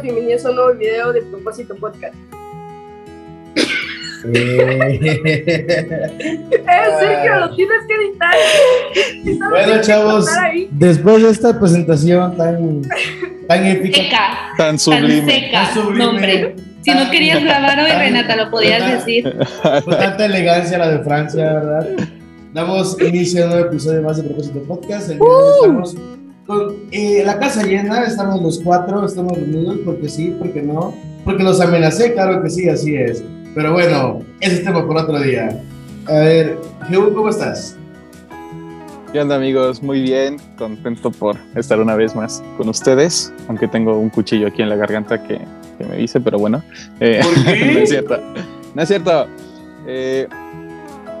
amigos? Bienvenidos a un nuevo video de Propósito Podcast. Eh, Eh, Sergio, lo tienes que editar. Bueno, chavos, después de esta presentación tan, tan épica, Seca, Tan tan sublime. seca. Tan sublime. No, hombre. Si no querías grabar hoy, Renata, lo podías decir. con tanta elegancia la de Francia, ¿verdad? Damos inicio a un nuevo episodio más de Propósito Podcast. El día de hoy estamos con eh, la casa llena, estamos los cuatro, estamos reunidos porque sí, porque no, porque los amenacé, claro que sí, así es. Pero bueno, ese es tema por otro día. A ver, Jehu, ¿cómo estás? ¿Qué onda amigos? Muy bien, contento por estar una vez más con ustedes, aunque tengo un cuchillo aquí en la garganta que, que me dice, pero bueno. Eh, ¿Por qué? no es cierto, no es cierto. Eh,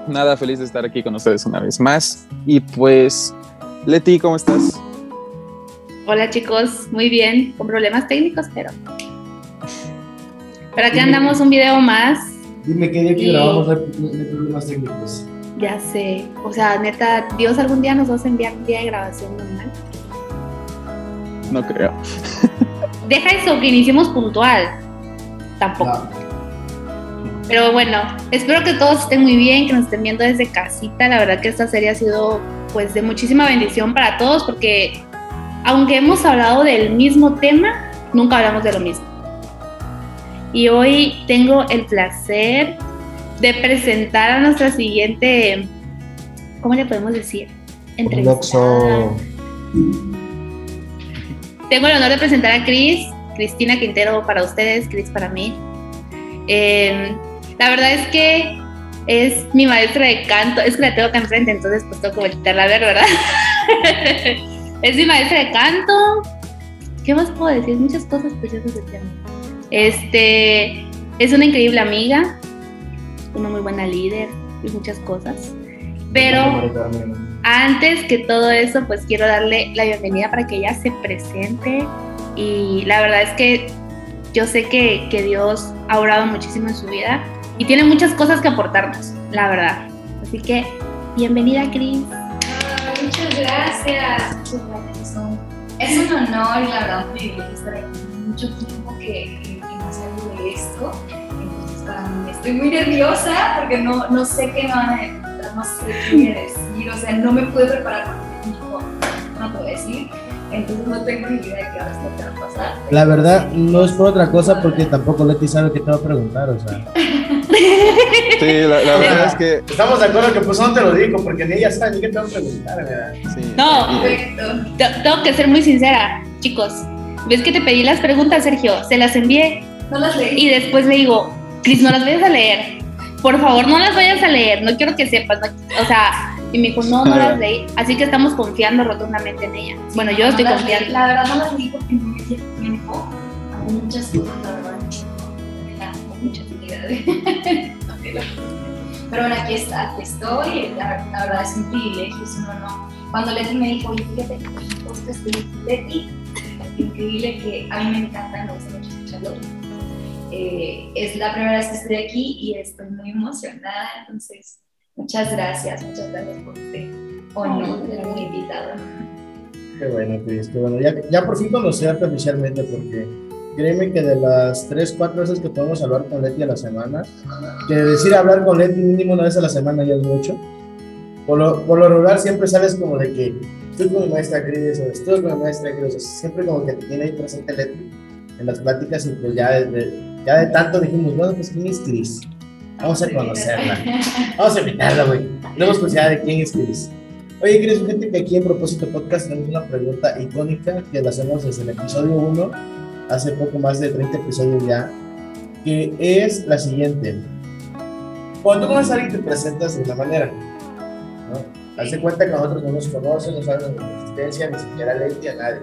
nada, feliz de estar aquí con ustedes una vez más. Y pues, Leti, ¿cómo estás? Hola chicos, muy bien, con problemas técnicos, pero. Pero aquí andamos un video más. Dime qué día que Y- grabamos no hay, problemas técnicos. Ya sé. O sea, neta, Dios algún día nos va a enviar un día de grabación normal. No creo. Deja eso, que iniciemos puntual. Tampoco. No. Pero bueno, espero que todos estén muy bien, que nos estén viendo desde casita. La verdad que esta serie ha sido pues de muchísima bendición para todos porque aunque hemos hablado del mismo tema, nunca hablamos de lo mismo. Y hoy tengo el placer de presentar a nuestra siguiente, ¿cómo le podemos decir? Entrevistada. Tengo el honor de presentar a Cris, Cristina Quintero para ustedes, Cris para mí. Eh, la verdad es que es mi maestra de canto, es que la tengo acá enfrente, entonces pues tengo que voltearla a ver, ¿verdad? es mi maestra de canto. ¿Qué más puedo decir? Muchas cosas preciosas de piano. Este, es una increíble amiga, una muy buena líder y muchas cosas. Pero antes que todo eso, pues quiero darle la bienvenida para que ella se presente. Y la verdad es que yo sé que, que Dios ha orado muchísimo en su vida y tiene muchas cosas que aportarnos, la verdad. Así que, bienvenida, Cris. Muchas gracias. Muchas gracias. Es un, honor y la verdad un privilegio estar aquí. Mucho tiempo que, que, que no salgo de esto. Entonces para mí estoy muy nerviosa porque no, no sé qué me van a preguntar, no sé qué voy a decir. O sea, no me pude preparar porque no voy a decir. Entonces no tengo ni idea de qué ahora está va a pasar. La verdad, no es por otra cosa porque tampoco Leti sabe qué te va a preguntar, o sea. Sí, la, la verdad es que Estamos de acuerdo que pues no te lo digo porque ni ella sabe ni qué te va a preguntar, ¿verdad? sí. No. y- Tengo que ser muy sincera, chicos. ¿Ves que te pedí las preguntas, Sergio? Se las envié No las leí. y después le digo, Cris, no las vayas a leer. Por favor, no las vayas a leer. No quiero que sepas. no- o sea, y me dijo, no, no las leí. Así que estamos confiando rotundamente en ella. Bueno, yo No estoy confiando. leí. La verdad no las leí porque no me dio tiempo. Hago muchas cosas, la verdad. Me da Pero bueno, aquí, está, aquí estoy. La, verdad es un privilegio, es un honor. Cuando Leti me dijo, oye, fíjate que Leti, es increíble que a mí me encanta, me gusta mucho escucharlo. Eh, es la primera vez que estoy aquí y estoy muy emocionada, entonces muchas gracias, muchas gracias por este honor de invitado. Qué bueno, Cris, bueno. Ya, ya por fin conocerte oficialmente porque créeme que de las 3, 4 veces que podemos hablar con Leti a la semana, que decir hablar con Leti mínimo una vez a la semana ya es mucho. Por lo, por lo regular siempre sales como de que estoy con mi maestra Cris o estoy con mi maestra Cris, siempre como que te tiene ahí presente Leti en las pláticas y pues ya de, ya de tanto dijimos, bueno, pues ¿quién es Cris? Vamos a conocerla. Vamos a invitarla, güey. Tenemos curiosidad de quién es Cris. Oye, Cris, fíjate que aquí en Propósito Podcast tenemos una pregunta icónica que la hacemos desde el episodio 1, hace poco más de 30 episodios ya, que es la siguiente. Cuando tú conoces a alguien te presentas de una manera, ¿no? Haz de cuenta que nosotros no nos conocen, no saben de nuestra existencia, ni siquiera Leti a nadie.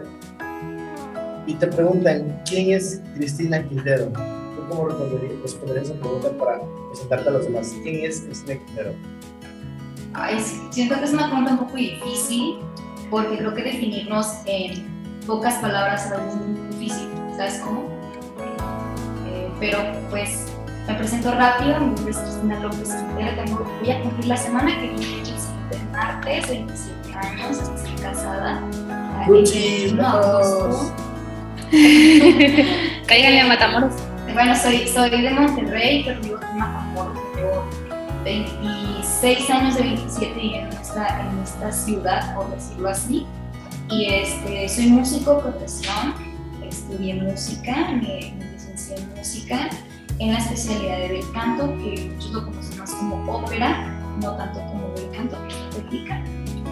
Y te preguntan, ¿quién es Cristina Quintero? ¿Tú cómo responderías, responderías esa pregunta para presentarte a los demás? ¿Quién es Cristina Quintero? Ay, siento que es una pregunta un poco difícil porque creo que definirnos en pocas palabras es muy difícil, ¿sabes cómo? Eh, pero pues me presento rápido, mi nombre es Cristina López Quintero, tengo, voy a cumplir la semana que viene, el siguiente martes, 27 años, estoy casada. Cuchi, no, vamos. Cáiganle a Matamoros. Bueno, soy, soy de Monterrey, pero vivo aquí en Matamoros. Llevo 26 años de 27 en esta, en esta ciudad, por decirlo así. Y este, soy músico profesión, estudié música, me, me licencié en música en la especialidad de bel canto, que muchos lo conocen más como ópera, no tanto como bel canto, que es técnica.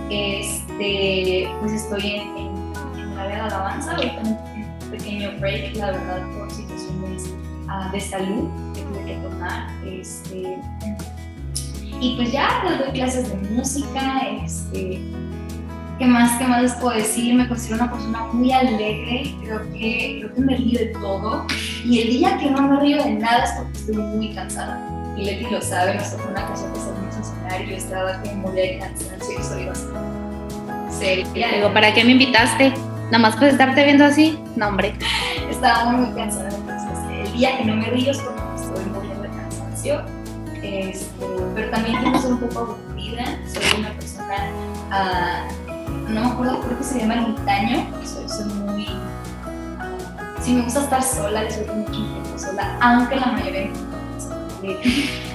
Este, pues estoy en, en, en el área de alabanza, ahorita un, un pequeño break, la verdad, por situaciones uh, de salud que tuve que tomar. Este, y pues ya doy clases de música, este, ¿Qué más, ¿Qué más les puedo decir? Me considero una persona muy alegre, creo que, creo que me río de todo. Y el día que no me río de nada es porque estoy muy cansada. Y Leti lo sabe, nos tocó una ocasión que salimos a cenar y yo estaba moría de cansancio y soy bastante seria. Digo, ¿para qué me invitaste? Nada más por estarte viendo así. No, hombre. Estaba muy, cansada, entonces el día que no me río es porque estoy muriendo de cansancio. Este, pero también tengo que ser un poco aburrida, soy una persona... Uh, no me acuerdo, creo que se llama ermitaño, soy, soy muy... Si me gusta estar sola, disfruto mucho tiempo sola, aunque la mayoría de mi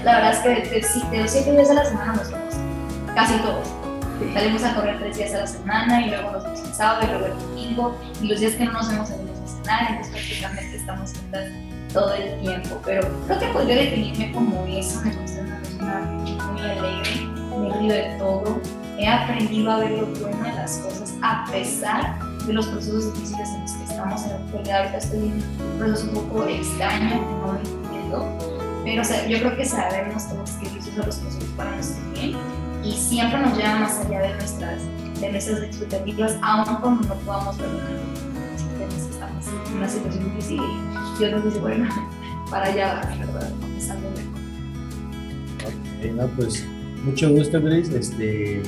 La verdad es que de, de, de los siete días a la semana nos vemos, casi todos. Salimos a correr tres días a la semana y luego nos vemos el sábado y luego el domingo y los días que no nos vemos salimos a cenar, entonces prácticamente estamos juntas todo el tiempo. Pero creo que podría definirme como eso, me considero una persona muy alegre, me río de todo, he aprendido a ver lo bueno de las cosas a pesar de los procesos difíciles en los que estamos en la actualidad. Ahorita estoy en un proceso un poco extraño, no entiendo, pero o sea, yo creo que sabemos todos que Dios usa los procesos para nuestro bien y siempre nos lleva más allá de nuestras, de nuestras expectativas, aun cuando no podamos verlo estamos en una situación difícil y nos dice, bueno, para allá, ¿verdad? A mejor. Ok, no, pues mucho gusto, Gris. Este,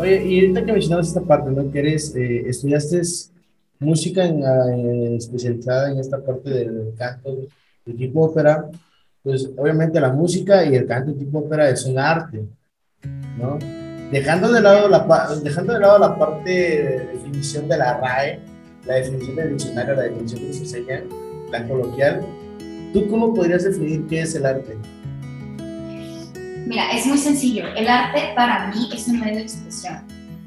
Oye, y ahorita que mencionabas esta parte, ¿no? Que eres, eh, estudiaste música en, eh, especializada en esta parte del canto de tipo ópera, pues obviamente la música y el canto tipo ópera es un arte, ¿no? Dejando de lado la, dejando de lado la parte de definición de la RAE, la definición del diccionario, la definición que se enseña, la coloquial, ¿tú cómo podrías definir qué es el arte? Mira, es muy sencillo. El arte para mí es un medio de expresión.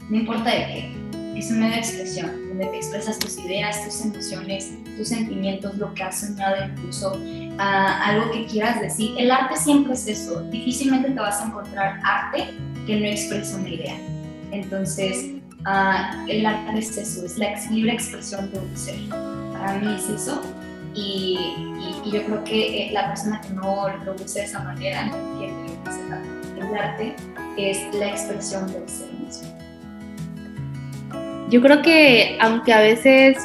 No importa de qué. Es un medio de expresión donde te expresas tus ideas, tus emociones, tus sentimientos, lo que has soñado, incluso uh, algo que quieras decir. El arte siempre es eso. Difícilmente te vas a encontrar arte que no expresa una idea. Entonces, uh, el arte es eso, es la libre expresión de un ser. Para mí es eso. Y, yo creo que la persona que no lo usa de esa manera el arte es la expresión del ser mismo. Yo creo que aunque a veces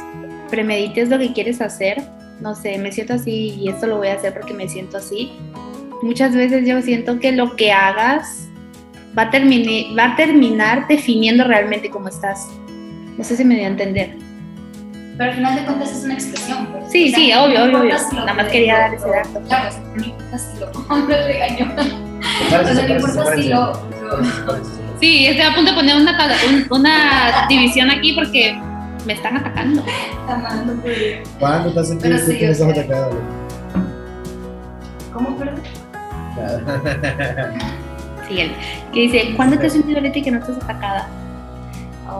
premedites lo que quieres hacer, no sé, me siento así y esto lo voy a hacer porque me siento así, muchas veces yo siento que lo que hagas va a, va a terminar definiendo realmente cómo estás. No sé si me dio a entender. Pero al final de cuentas es una expresión. Pues. Sí, o sea, sí, obvio, obvio, obvio. Nada más quería dar ese dato. Claro, no importa si lo me regañó. O sea, no importa si lo. Sí, estoy a punto de poner una, una división aquí porque me están atacando. ¿Cuándo te has sentido sí, que o estás atacado? ¿Cómo, perdón? Siguiente. Que dice, ¿cuándo te has sentido Leti que no estás atacada?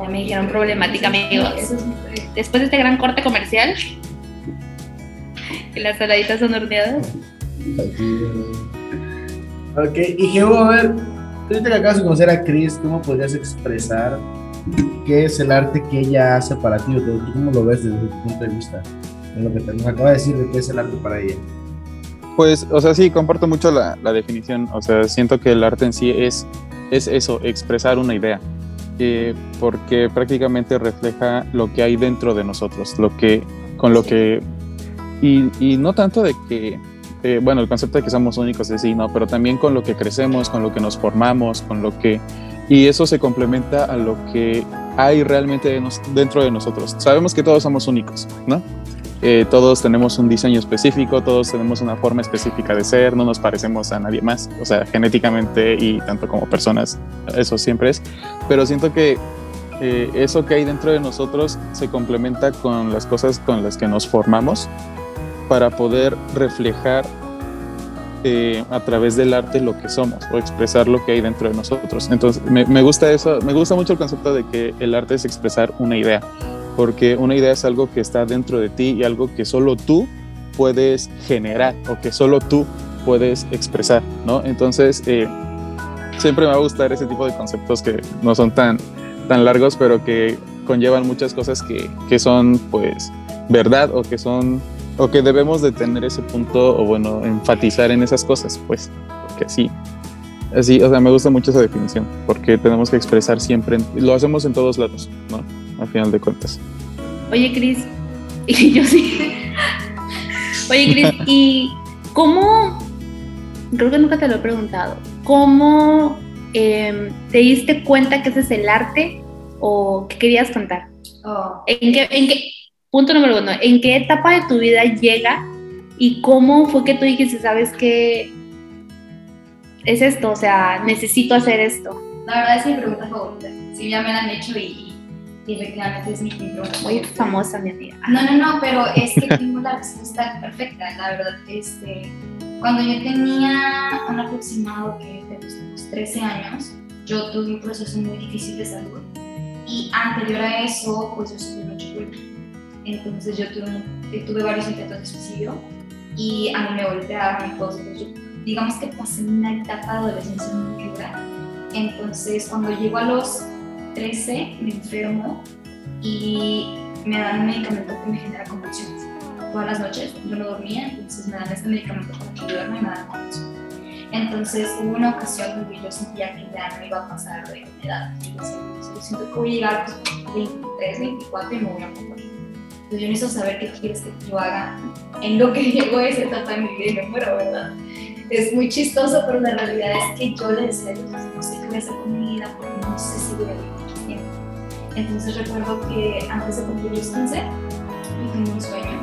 Ya me dijeron problemática, amigos. Eso es muy Después de este gran corte comercial, que las saladitas son horneadas. Ok, y Jehu, a ver, tú ahorita que acabas de conocer a Chris, ¿cómo podrías expresar qué es el arte que ella hace para ti? O tú cómo lo ves desde tu punto de vista? En lo que te nos acaba de decir de qué es el arte para ella. Pues, o sea, sí, comparto mucho la, la definición. O sea, siento que el arte en sí es, es eso, expresar una idea. Eh, porque prácticamente refleja lo que hay dentro de nosotros, lo que, con lo que, y, y no tanto de que, eh, bueno, el concepto de que somos únicos es sí, no, pero también con lo que crecemos, con lo que nos formamos, con lo que, y eso se complementa a lo que hay realmente dentro de nosotros. Sabemos que todos somos únicos, ¿no? Eh, todos tenemos un diseño específico, todos tenemos una forma específica de ser, no nos parecemos a nadie más, o sea, genéticamente y tanto como personas, eso siempre es. Pero siento que eh, eso que hay dentro de nosotros se complementa con las cosas con las que nos formamos para poder reflejar eh, a través del arte lo que somos o expresar lo que hay dentro de nosotros. Entonces, me, gusta eso, me gusta mucho el concepto de que el arte es expresar una idea, porque una idea es algo que está dentro de ti y algo que solo tú puedes generar o que solo tú puedes expresar, ¿no? Entonces, eh, siempre me va a gustar ese tipo de conceptos que no son tan, tan largos, pero que conllevan muchas cosas que, que son, pues, verdad o que son o que debemos de tener ese punto o bueno, enfatizar en esas cosas, pues, porque así, así, o sea, me gusta mucho esa definición, porque tenemos que expresar siempre, lo hacemos en todos lados, ¿no? Al final de cuentas. Oye, Cris, y yo sí. Oye, Cris, ¿y cómo, creo que nunca te lo he preguntado, cómo eh, te diste cuenta que ese es el arte o qué querías contar? Oh. ¿En qué, en qué, Punto número uno, ¿en qué etapa de tu vida llega y cómo fue que tú dijiste, sabes qué es esto? O sea, necesito hacer esto. La verdad es mi pregunta favorita. Sí, ya me la han hecho y, y efectivamente es mi pregunta. Muy famosa, mi amiga. No, no, no, pero es que tengo la respuesta perfecta, la verdad. Este, cuando yo tenía un aproximado que de los 13 años, yo tuve un proceso muy difícil de salud y anterior a eso, pues yo sufrí mucho culpa entonces yo tuve, tuve varios intentos de suicidio y a mí me golpearon y todo eso. digamos que pasé una etapa de adolescencia muy dura. Entonces cuando llego a los 13 me enfermo y me dan un medicamento que me genera convulsiones. Todas las noches yo no dormía, entonces me dan este medicamento para ayudarme y me dan convulsiones. Entonces hubo una ocasión donde yo sentía que ya no iba a pasar de edad. Yo siento que voy a llegar a los 23, 24 y me voy a morir yo necesito saber qué quieres que yo haga en lo que llego a esa etapa de mi vida y me muero, ¿verdad? Es muy chistoso, pero la realidad es que yo le decía no sé qué voy a hacer con mi vida porque no sé si voy a vivir mucho tiempo. Entonces recuerdo que antes de cumplir los 15, yo tenía un sueño.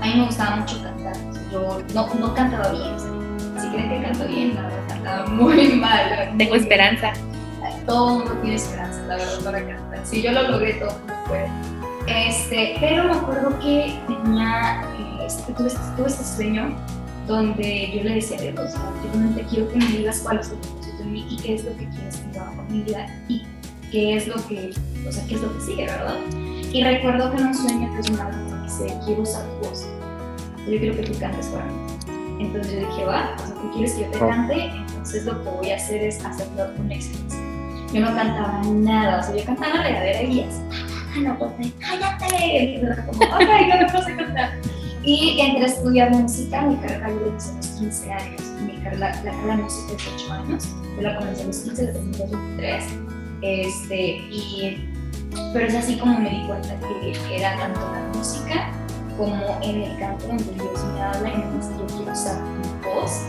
A mí me gustaba mucho cantar. Yo no, no cantaba bien. Si creen que canto bien, la verdad cantaba muy mal. Tengo esperanza. Todo el mundo tiene esperanza, la verdad, para cantar. Si yo lo logré, todo el mundo puede. Este, pero me acuerdo que tenía, este, tuve, tuve, este sueño donde yo le decía a Dios, yo realmente quiero que me digas cuál es tu propósito en mí y qué es lo que quieres que yo haga con mi vida y qué es lo que, o sea, qué es lo que sigue, ¿verdad? Y recuerdo que en un sueño que soñaba que dice, quiero usar tu voz, yo quiero que tú cantes para mí. Entonces yo dije, va, o sea, tú quieres que yo te cante, entonces lo que voy a hacer es hacerlo con excelencia. Yo no cantaba nada, o sea, yo cantaba la regadera y así no pues cállate. Yo no cantar. Y entré a estudiar música, mi carrera yo hice a los 15 años, mi carrera, la, carrera de música es 8 años, yo la comencé a los 15, la terminé a los 23, este, y, pero es así como me di cuenta que era tanto la música como en el canto donde Dios me habla y me dice yo quiero usar mi voz,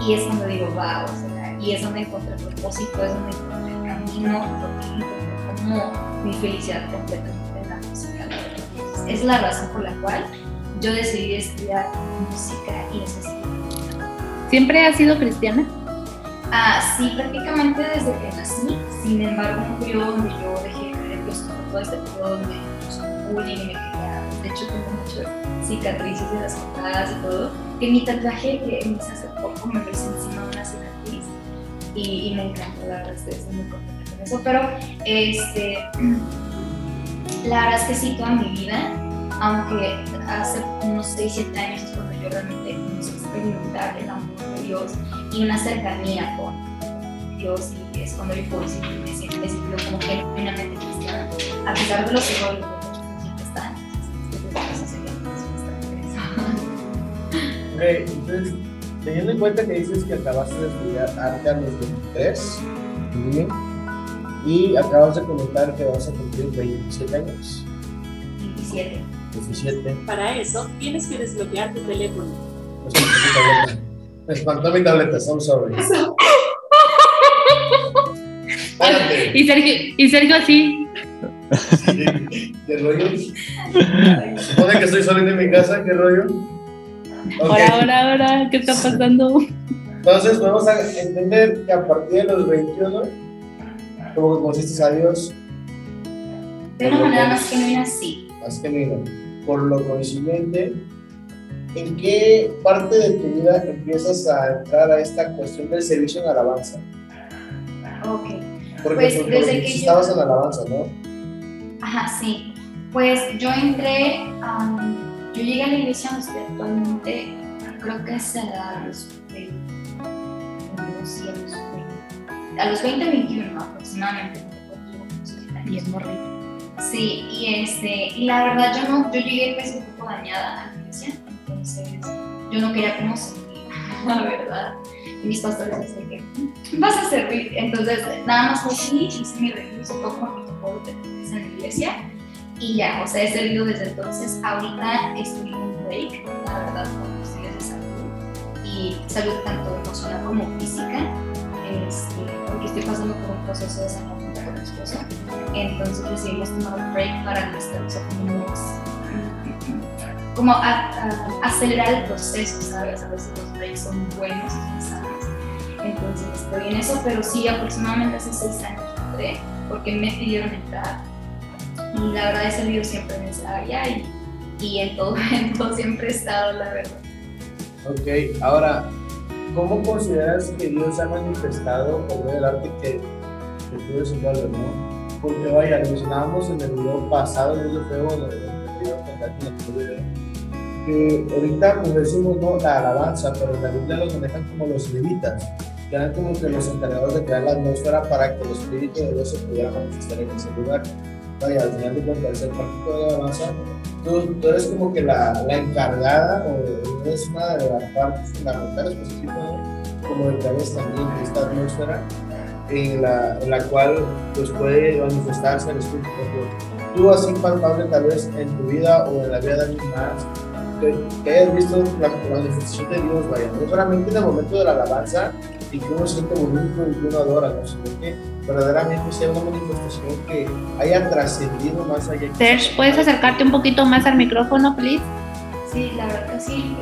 y es cuando digo, wow, o sea, y es donde encontré el propósito, es donde encontré el camino, porque como mi felicidad completamente en la música. Es la razón por la cual yo decidí estudiar música y especialidad. ¿Siempre has sido cristiana? Ah, sí, prácticamente desde que nací. Sin embargo, un periodo donde yo dejé de creer en Dios, todo este periodo donde me bullying y me quería. De hecho, tengo muchas cicatrices de las cortadas y todo. Que mi tatuaje que me hice hace poco me hice encima de una cicatriz y, y me encantó, la verdad, estoy muy contenta eso, pero este, la verdad es que sí, toda mi vida, aunque hace unos 6, 7 años es cuando yo realmente comencé a experimentar el amor de Dios y una cercanía con Dios y es cuando yo puedo decir que me siento, como genuinamente cristiana, a pesar de los errores que entonces, teniendo en cuenta que dices que acabaste de estudiar arte a los 23, muy bien y acabas de comentar que vas a cumplir 27 años. 27. 17. Para eso tienes que desbloquear tu teléfono. Me espantó mi tableta, I'm sorry. Espérate. Y Sergio, y Sergio así. Sí, ¿Qué rollo? Supone que estoy solo en mi casa, ¿qué rollo? Ahora, ahora, ahora, ¿qué está pasando? Entonces, vamos a entender que a partir de los 21, como que conociste a Dios, De una manera más genuina, sí. más genuina. Por lo consiguiente, ¿en qué parte de tu vida empiezas a entrar a esta cuestión del servicio en alabanza? Ok. Porque Pues, tú- desde que sí yo- estabas en alabanza, ¿no? Ajá, sí. Pues yo entré, yo llegué a la iglesia donde actualmente, creo que es a los 20, no, sí, a los 20, a los 20, 21 aproximadamente. Y es morrito. Sí, y, este, y la verdad yo no, yo llegué pues un poco dañada a la iglesia, entonces yo no quería como servir, la verdad. Y mis pastores decían que vas a servir, entonces nada más así, hice mi recurso, todo como tocó de en la iglesia y ya, o sea, he servido desde entonces. Ahorita estoy en un break, la verdad, con cuestiones de salud y salud tanto emocional como física, este, porque estoy pasando por un proceso de sanidad con mi esposo. Entonces decidimos tomar un break para estar o sea, como, a- a- acelerar el proceso, ¿sabes? A veces los breaks son buenos sanos. Entonces estoy en eso, pero sí, aproximadamente hace seis años entré porque me pidieron entrar y la verdad he servido siempre en esa área y, y en todo momento siempre he estado, la verdad. Ok, ahora, ¿cómo consideras que Dios ha manifestado por medio del arte que, que tú desenvuelves, no? Porque vaya, mencionábamos en el video pasado, en el feo, en el video con Katy, en el video, que ahorita pues decimos no la alabanza, pero en la Biblia los manejan como los levitas, que eran como que los encargados de crear la atmósfera para que el Espíritu de Dios se pudiera manifestar en ese lugar. Vaya, al final de cuentas, el práctico de la alabanza tú, tú eres como que la, la encargada o eres una de las partes fundamentales pues, así como, como de crear este ambiente, esta atmósfera en la, en la cual pues, puede manifestarse el Espíritu de Dios. Tú así palpable tal vez en tu vida o en la vida de alguien más, que, que hayas visto la, la manifestación de Dios, vaya, no solamente en el momento de la alabanza y que uno siente bonito y que uno adora, ¿no? sino que verdaderamente sea una manifestación que haya trascendido más allá. Serge, ¿puedes acercarte un poquito más al micrófono, please? Sí, la verdad que sí.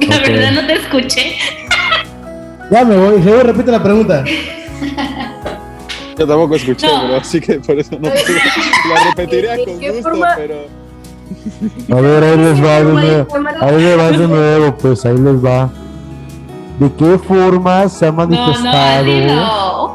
La verdad no te escuché. Ya me voy, Javier, repite la pregunta. Yo tampoco escuché, No. bro, así que por eso no sé. La repetiría ¿De con gusto, forma? pero. A ver, ahí les va de nuevo. Ahí les va de nuevo, pues ahí les va. ¿De qué forma se ha No, no,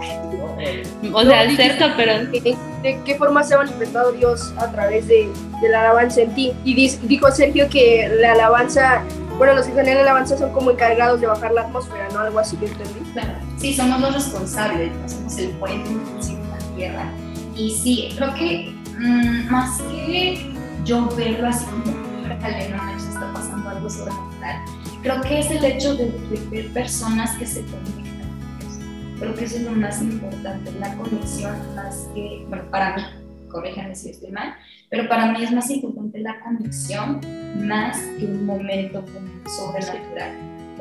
así no. O sea, cerca, pero ¿De, de qué forma se ha manifestado Dios a través de, de la alabanza en ti? Y dijo Sergio que la alabanza, bueno, los que generan alabanza son como encargados de bajar la atmósfera, ¿no? Algo así que entendí. Claro. Sí, somos los responsables, somos el puente entre la tierra. Y sí, creo que mm, más que yo verlo así como, órale, no manches, está pasando algo sobrenatural, creo que es el hecho de, de ver personas que se conectan. Creo que eso es lo más importante, la conexión más que, bueno, para mí, corríjanme si estoy mal, pero para mí es más importante la conexión más que un momento sobrenatural.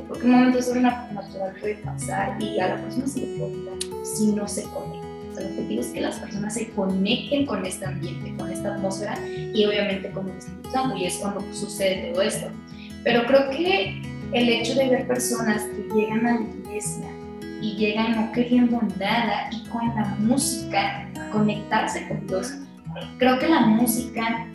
Porque un momento sobrenatural puede pasar y a la persona se le puede olvidar si no se conecta. O sea, el objetivo es que las personas se conecten con este ambiente, con esta atmósfera y obviamente con el Espíritu y es cuando sucede todo esto. Pero creo que el hecho de ver personas que llegan a la iglesia y llegan no queriendo nada y con la música conectarse con Dios, creo que la música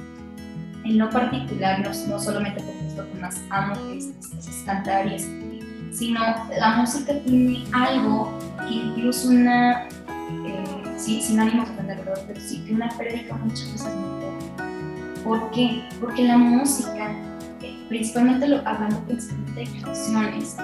en lo particular, no, no solamente porque es lo que más amo, que es, es- es cantar y escribir, sino la música tiene algo incluso una, eh, sí, sin ánimo de ofender, pero sí que una prédica muchas veces me toca. ¿Por qué? Porque la música, eh, principalmente lo, hablando principalmente de canciones,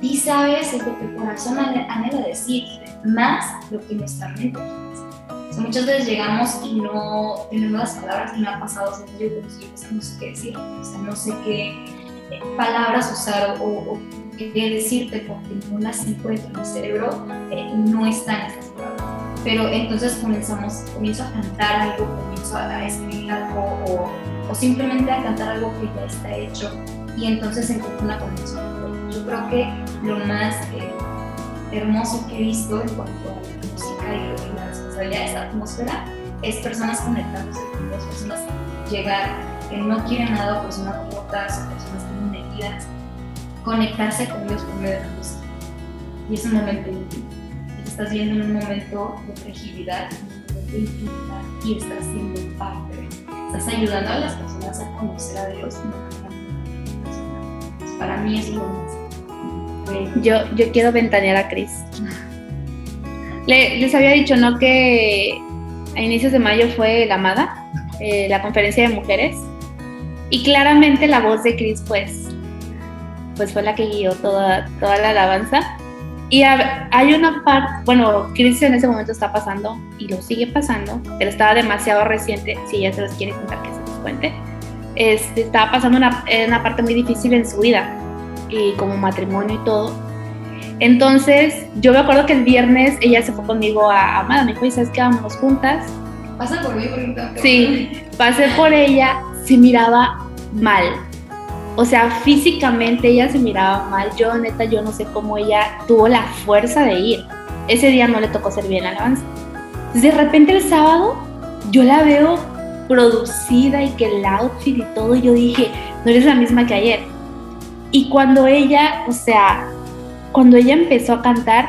dice a veces lo que el corazón anhela decir, más lo que nuestra mente. O sea, muchas veces llegamos y no tenemos las palabras y me ha pasado, o yo como si yo es que no sé qué decir, o sea, no sé qué eh, palabras usar o, o qué decirte porque no las encuentro en mi cerebro, eh, no están esas palabras. Pero entonces comenzamos, comienzo a cantar algo, comienzo a escribir algo o, o simplemente a cantar algo que ya está hecho y entonces encuentro una conexión. Yo creo que lo más eh, hermoso que he visto en cuanto a la música y, la responsabilidad de esta atmósfera es personas conectándose con Dios, personas llegar que no quieren nada, personas rotas, o personas están metidas, conectarse con Dios por medio de la música. Y es un momento íntimo. Estás viendo en un momento de fragilidad, un momento de intimidad, y estás siendo estás ayudando a las personas a conocer a Dios. y no a las personas. Para mí es lo más. Yo, yo quiero ventanear a Cris. Le- les había dicho, ¿no? Que a inicios de mayo fue la Amada, eh, la conferencia de mujeres. Y claramente la voz de Cris, pues, pues fue la que guió toda, toda la alabanza. Y hab- hay una parte, bueno, Cris en ese momento está pasando y lo sigue pasando, pero estaba demasiado reciente, si ella se los quiere contar que se los cuente. Este, estaba pasando una, una parte muy difícil en su vida, y como matrimonio y todo. Entonces, yo me acuerdo que el viernes ella se fue conmigo a Amada, me dijo, ¿y sabes qué? Vámonos juntas. Pasa por mí que- Sí, pasé por ella, se miraba mal. O sea, físicamente ella se miraba mal. Yo, neta, yo no sé cómo ella tuvo la fuerza de ir. Ese día no le tocó servir en alabanza. De repente el sábado, yo la veo producida y que el outfit y todo, yo dije, no eres la misma que ayer. Y cuando ella, o sea, cuando ella empezó a cantar,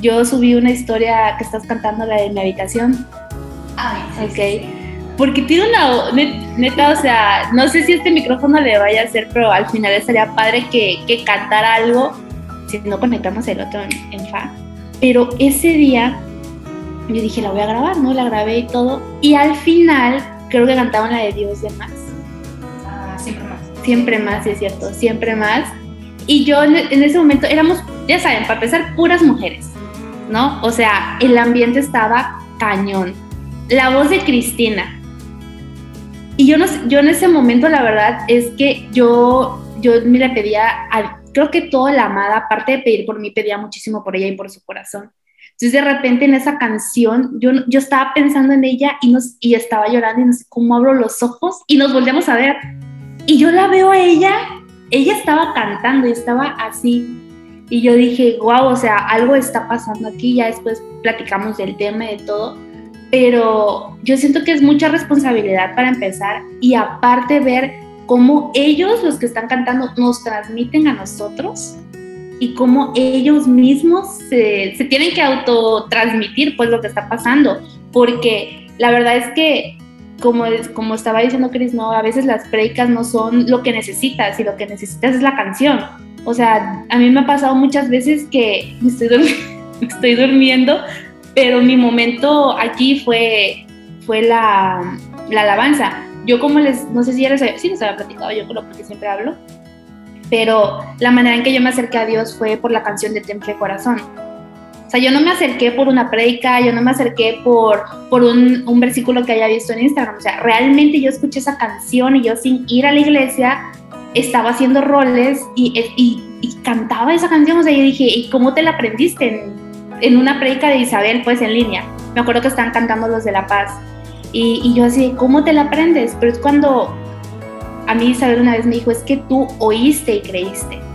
yo subí una historia que estás cantando, la de mi habitación, Ay, sí, Ok. sí, porque tiene una, net- neta, o sea, no sé si este micrófono le vaya a hacer, pero al final estaría padre que, que cantara algo, si no conectamos el otro en, en fa. Pero ese día yo dije, la voy a grabar, ¿no? La grabé y todo. Y al final creo que cantaban la de Dios de más. Siempre más. Sí es cierto, siempre más. Y yo en ese momento éramos, ya saben, para empezar, puras mujeres, ¿no? O sea, el ambiente estaba cañón. La voz de Cristina. Y yo, no, yo en ese momento, la verdad, es que yo, yo me le pedía, creo que toda la amada, aparte de pedir por mí, pedía muchísimo por ella y por su corazón. Entonces, de repente en esa canción, yo, yo estaba pensando en ella y, nos, y estaba llorando y no sé cómo abro los ojos y nos volteamos a ver. Y yo la veo a ella, ella estaba cantando y estaba así. Y yo dije, wow, o sea, algo está pasando aquí. Ya después platicamos del tema y de todo. Pero yo siento que es mucha responsabilidad para empezar y aparte ver cómo ellos, los que están cantando, nos transmiten a nosotros y cómo ellos mismos se, se tienen que autotransmitir pues lo que está pasando. Porque la verdad es que como, como estaba diciendo Chris, no, a veces las predicas no son lo que necesitas y lo que necesitas es la canción. O sea, a mí me ha pasado muchas veces que estoy durmiendo, pero mi momento aquí fue, fue la, la alabanza. Yo como les, no sé si ya les había, sí les había platicado, yo creo porque siempre hablo, pero la manera en que yo me acerqué a Dios fue por la canción de Temple Corazón. Sea, yo no me acerqué por una predica, yo no me acerqué por, por un, un versículo que haya visto en Instagram. O sea, realmente yo escuché esa canción y yo sin ir a la iglesia estaba haciendo roles y, y, y cantaba esa canción. O sea, yo dije, ¿y cómo te la aprendiste? En, en una predica de Isabel, pues en línea. Me acuerdo que estaban cantando los de La Paz. Y, y yo así, ¿cómo te la aprendes? Pero es cuando a mí Isabel una vez me dijo, es que tú oíste y creíste.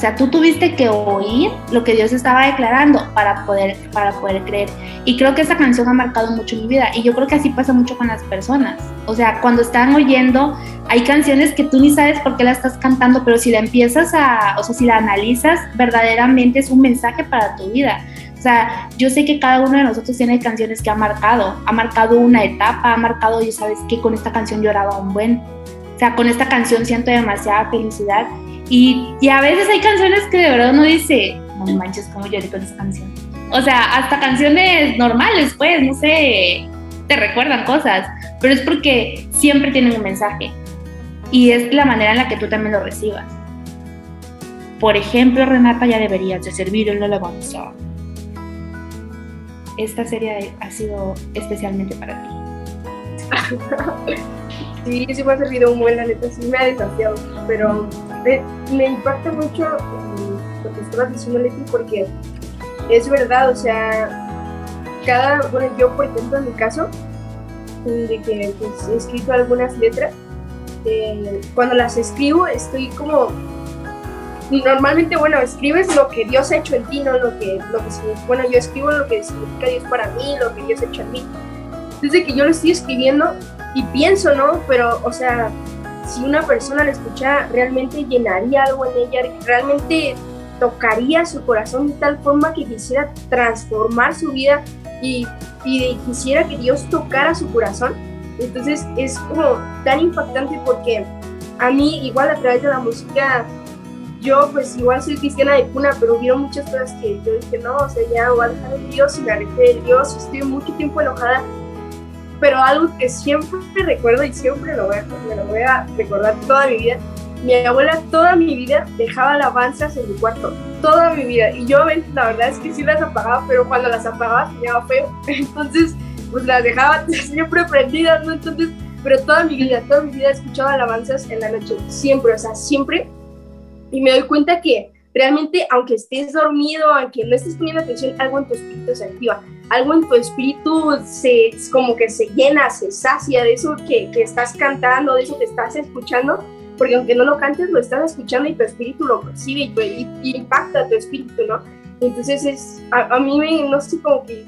Sea, tú tuviste que oír lo que Dios estaba declarando para poder, para poder creer. Y creo que esa canción ha marcado mucho mi vida. Y yo creo que así pasa mucho con las personas. O sea, cuando están oyendo, hay canciones que tú ni sabes por qué la estás cantando, pero si la empiezas a, o sea, si la analizas, verdaderamente es un mensaje para tu vida. O sea, yo sé que cada uno de nosotros tiene canciones que ha marcado, ha marcado una etapa, ha marcado, y sabes que con esta canción lloraba un buen. O sea, con esta canción siento demasiada felicidad. Y, a veces hay canciones que de verdad uno dice, no manches, cómo lloré con esa canción. O sea, hasta canciones normales, pues, no sé, te recuerdan cosas, pero es porque siempre tienen un mensaje. Y es la manera en la que tú también lo recibas. Por ejemplo, Renata, ya deberías de servir en la alabanza. Esta serie ha sido especialmente para ti. Sí, sí me ha servido un buen, la sí me ha desafiado, pero me, impacta mucho eh, lo que estabas diciendo, Leti, porque es verdad, o sea, cada, bueno, yo por ejemplo en mi caso, de que pues, he escrito algunas letras, eh, cuando las escribo estoy como, normalmente, bueno, escribes lo que Dios ha hecho en ti, no lo que, lo que bueno, yo escribo lo que significa Dios para mí, lo que Dios ha hecho en mí. Desde que yo lo estoy escribiendo, y pienso, ¿no? Pero, o sea, si una persona la escuchara, realmente llenaría algo en ella, realmente tocaría su corazón de tal forma que quisiera transformar su vida y, quisiera que Dios tocara su corazón. Entonces es como tan impactante porque a mí igual a través de la música, yo pues igual soy cristiana de cuna, pero hubieron muchas cosas que yo dije, no, o sea, ya voy a dejar de Dios y me alejé de Dios, estoy mucho tiempo enojada, pero algo que siempre recuerdo y siempre lo voy a, me lo a recordar toda mi vida, mi abuela toda mi vida dejaba alabanzas en mi cuarto, toda mi vida, y yo la verdad es que sí las apagaba, pero cuando las apagaba tenía feo, entonces pues las dejaba siempre prendidas, ¿no? Entonces, pero toda mi vida, toda mi vida escuchaba alabanzas en la noche, siempre, o sea, siempre, y me doy cuenta que realmente, aunque estés dormido, aunque no estés poniendo atención, algo en tu espíritu se activa, algo en tu espíritu se, como que se llena, se sacia de eso que, que estás cantando, de eso que estás escuchando, porque aunque no lo cantes, lo estás escuchando y tu espíritu lo percibe y, impacta tu espíritu, ¿no? Entonces es, a, a, mí me, no sé, como que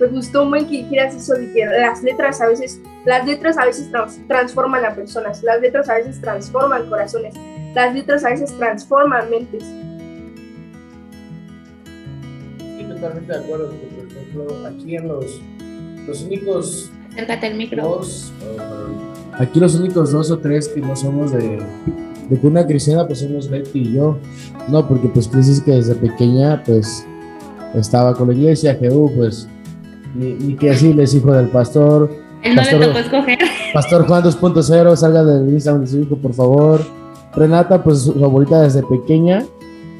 me gustó muy que dijeras eso de que las letras a veces, las letras a veces trans, transforman a personas, las letras a veces transforman corazones, las letras a veces transforman mentes. Estoy totalmente de acuerdo, por ejemplo, aquí en los, los únicos el micro. dos, aquí los únicos dos o tres que no somos de, de cuna cristiana, pues somos Betty y yo. No, porque pues Cris que desde pequeña, pues estaba con la iglesia, Jehú, pues ni, ni que decirles, hijo del pastor. Él no Pastor- le tocó escoger. Pastor Juan 2.0, salga del Instagram de su hijo, por favor. Renata, pues su favorita desde pequeña.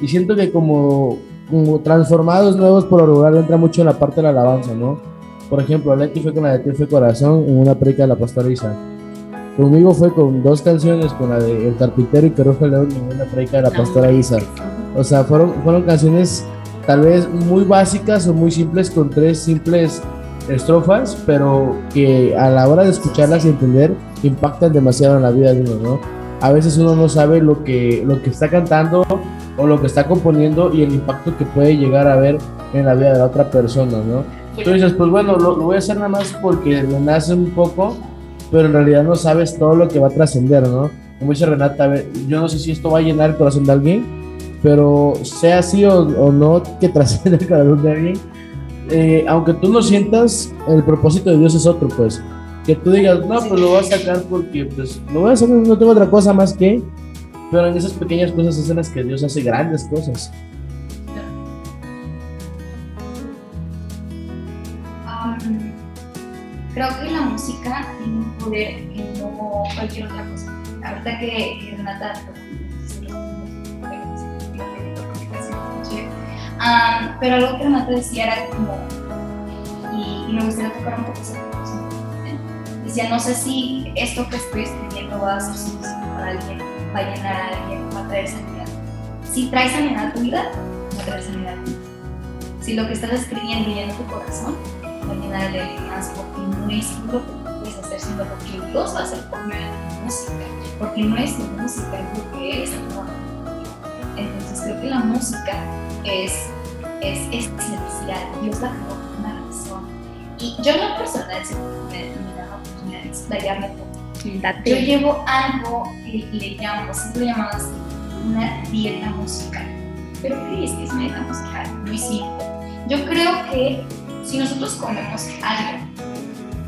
Y siento que como, como transformados nuevos por lo entra mucho en la parte de la alabanza, ¿no? Por ejemplo, Leti fue con la de Tío fue Corazón en una predica de la pastora Isa. Conmigo fue con dos canciones, con la de El Carpintero y Peruja León en una predica de la pastora Isa. O sea, fueron, fueron canciones tal vez muy básicas o muy simples con tres simples estrofas, pero que a la hora de escucharlas y entender impactan demasiado en la vida de uno, ¿no? A veces uno no sabe lo que, lo que está cantando o lo que está componiendo y el impacto que puede llegar a ver en la vida de la otra persona, ¿no? Tú dices, pues bueno, lo, lo voy a hacer nada más porque me nace un poco, pero en realidad no sabes todo lo que va a trascender, ¿no? Como dice Renata, a ver, yo no sé si esto va a llenar el corazón de alguien, pero sea así o, o no que trascienda el corazón de alguien, eh, aunque tú no sientas, el propósito de Dios es otro, pues. Que tú digas, no, pues lo voy a sacar porque, pues, lo voy a hacer, no tengo otra cosa más que. Pero en esas pequeñas cosas es en las que Dios hace grandes cosas. Creo que la música tiene un poder que no cualquier otra cosa. Ahorita que, que Renata um, pero algo que Renata decía era como, y, y me gustaría tocar un poco ese punto, decía, no sé si esto que estoy escribiendo va a ser suficiente para alguien, va a llenar a alguien, va a traer sanidad. Si trae sanidad a tu vida, va a traer sanidad a ti. Si lo que estás escribiendo llena tu corazón, va a llenar el alguien más, porque no es lo que puedes hacer, sino lo que Dios va a hacer por medio de tu música, porque no es tu música, es lo que eres momento. Entonces creo que la música es, es, es necesidad, Dios la creó por una razón. Y yo en lo personal siempre me, me da la oportunidad de explayarme poco. Yo llevo algo que le llamo, siempre llamado así, una dieta musical. ¿Pero qué es? ¿Qué es una dieta musical? Muy simple. Yo creo que si nosotros comemos algo,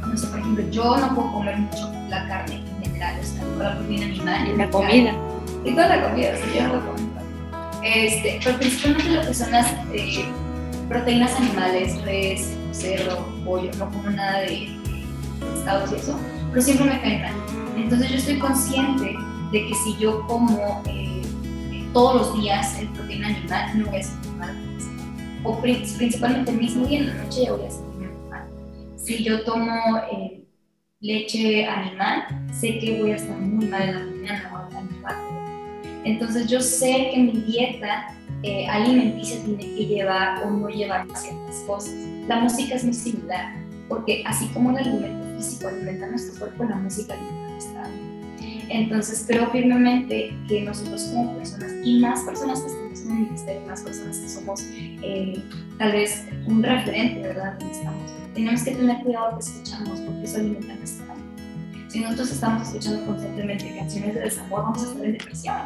no sé, por ejemplo, yo no puedo comer mucho la carne en general, o sea, toda la proteína animal. La comida. Y toda la comida, o sea, yo no puedo. Este, pero principalmente lo que son las eh, proteínas animales, res, cerdo, pollo, no como nada de pescados y eso, pero siempre me cae mal. Entonces yo estoy consciente de que si yo como eh, todos los días el proteína animal, no voy a sentir mal. O pri- principalmente el mismo día en la noche ya voy a sentirme mal. Si yo tomo eh, leche animal, sé que voy a estar muy mal en la mañana, voy a estar muy mal. Entonces yo sé que mi dieta eh, alimenticia tiene que llevar o no llevar ciertas cosas. La música es muy similar, porque así como el alimento físico alimenta nuestro cuerpo, la música alimenta nuestra alma. Entonces creo firmemente que nosotros como personas, y más personas que estamos en el ministerio, más personas que somos eh, tal vez un referente, ¿verdad? Estamos, tenemos que tener cuidado que escuchamos, porque eso alimenta nuestra alma. Si nosotros estamos escuchando constantemente canciones de desamor, vamos a estar en depresión.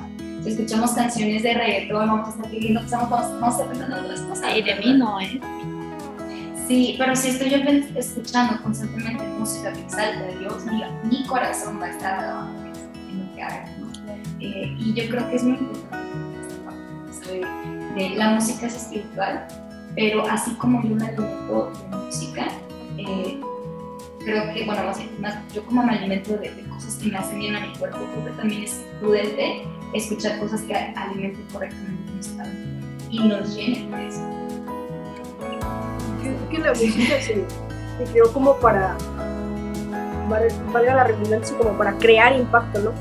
Si escuchamos canciones de reggaetón, vamos a estar pidiendo estamos, vamos, vamos a estar pensando en otras cosas. Y de mí no, ¿eh? Sí, pero si estoy yo escuchando constantemente música que exalta a Dios, mi, mi corazón va a estar alabando en lo que haga. ¿no? Eh, y yo creo que es muy importante esta de, de la música es espiritual, pero así como yo me alimento de música, eh, creo que, bueno, más, más- yo como me alimento de, de cosas que me hacen bien a mi cuerpo, creo que también es prudente escuchar cosas que alimenten correctamente nuestra y nos llenen de eso. Creo que la música se, se creó como para, val- valga la redundancia, como para crear impacto, ¿no?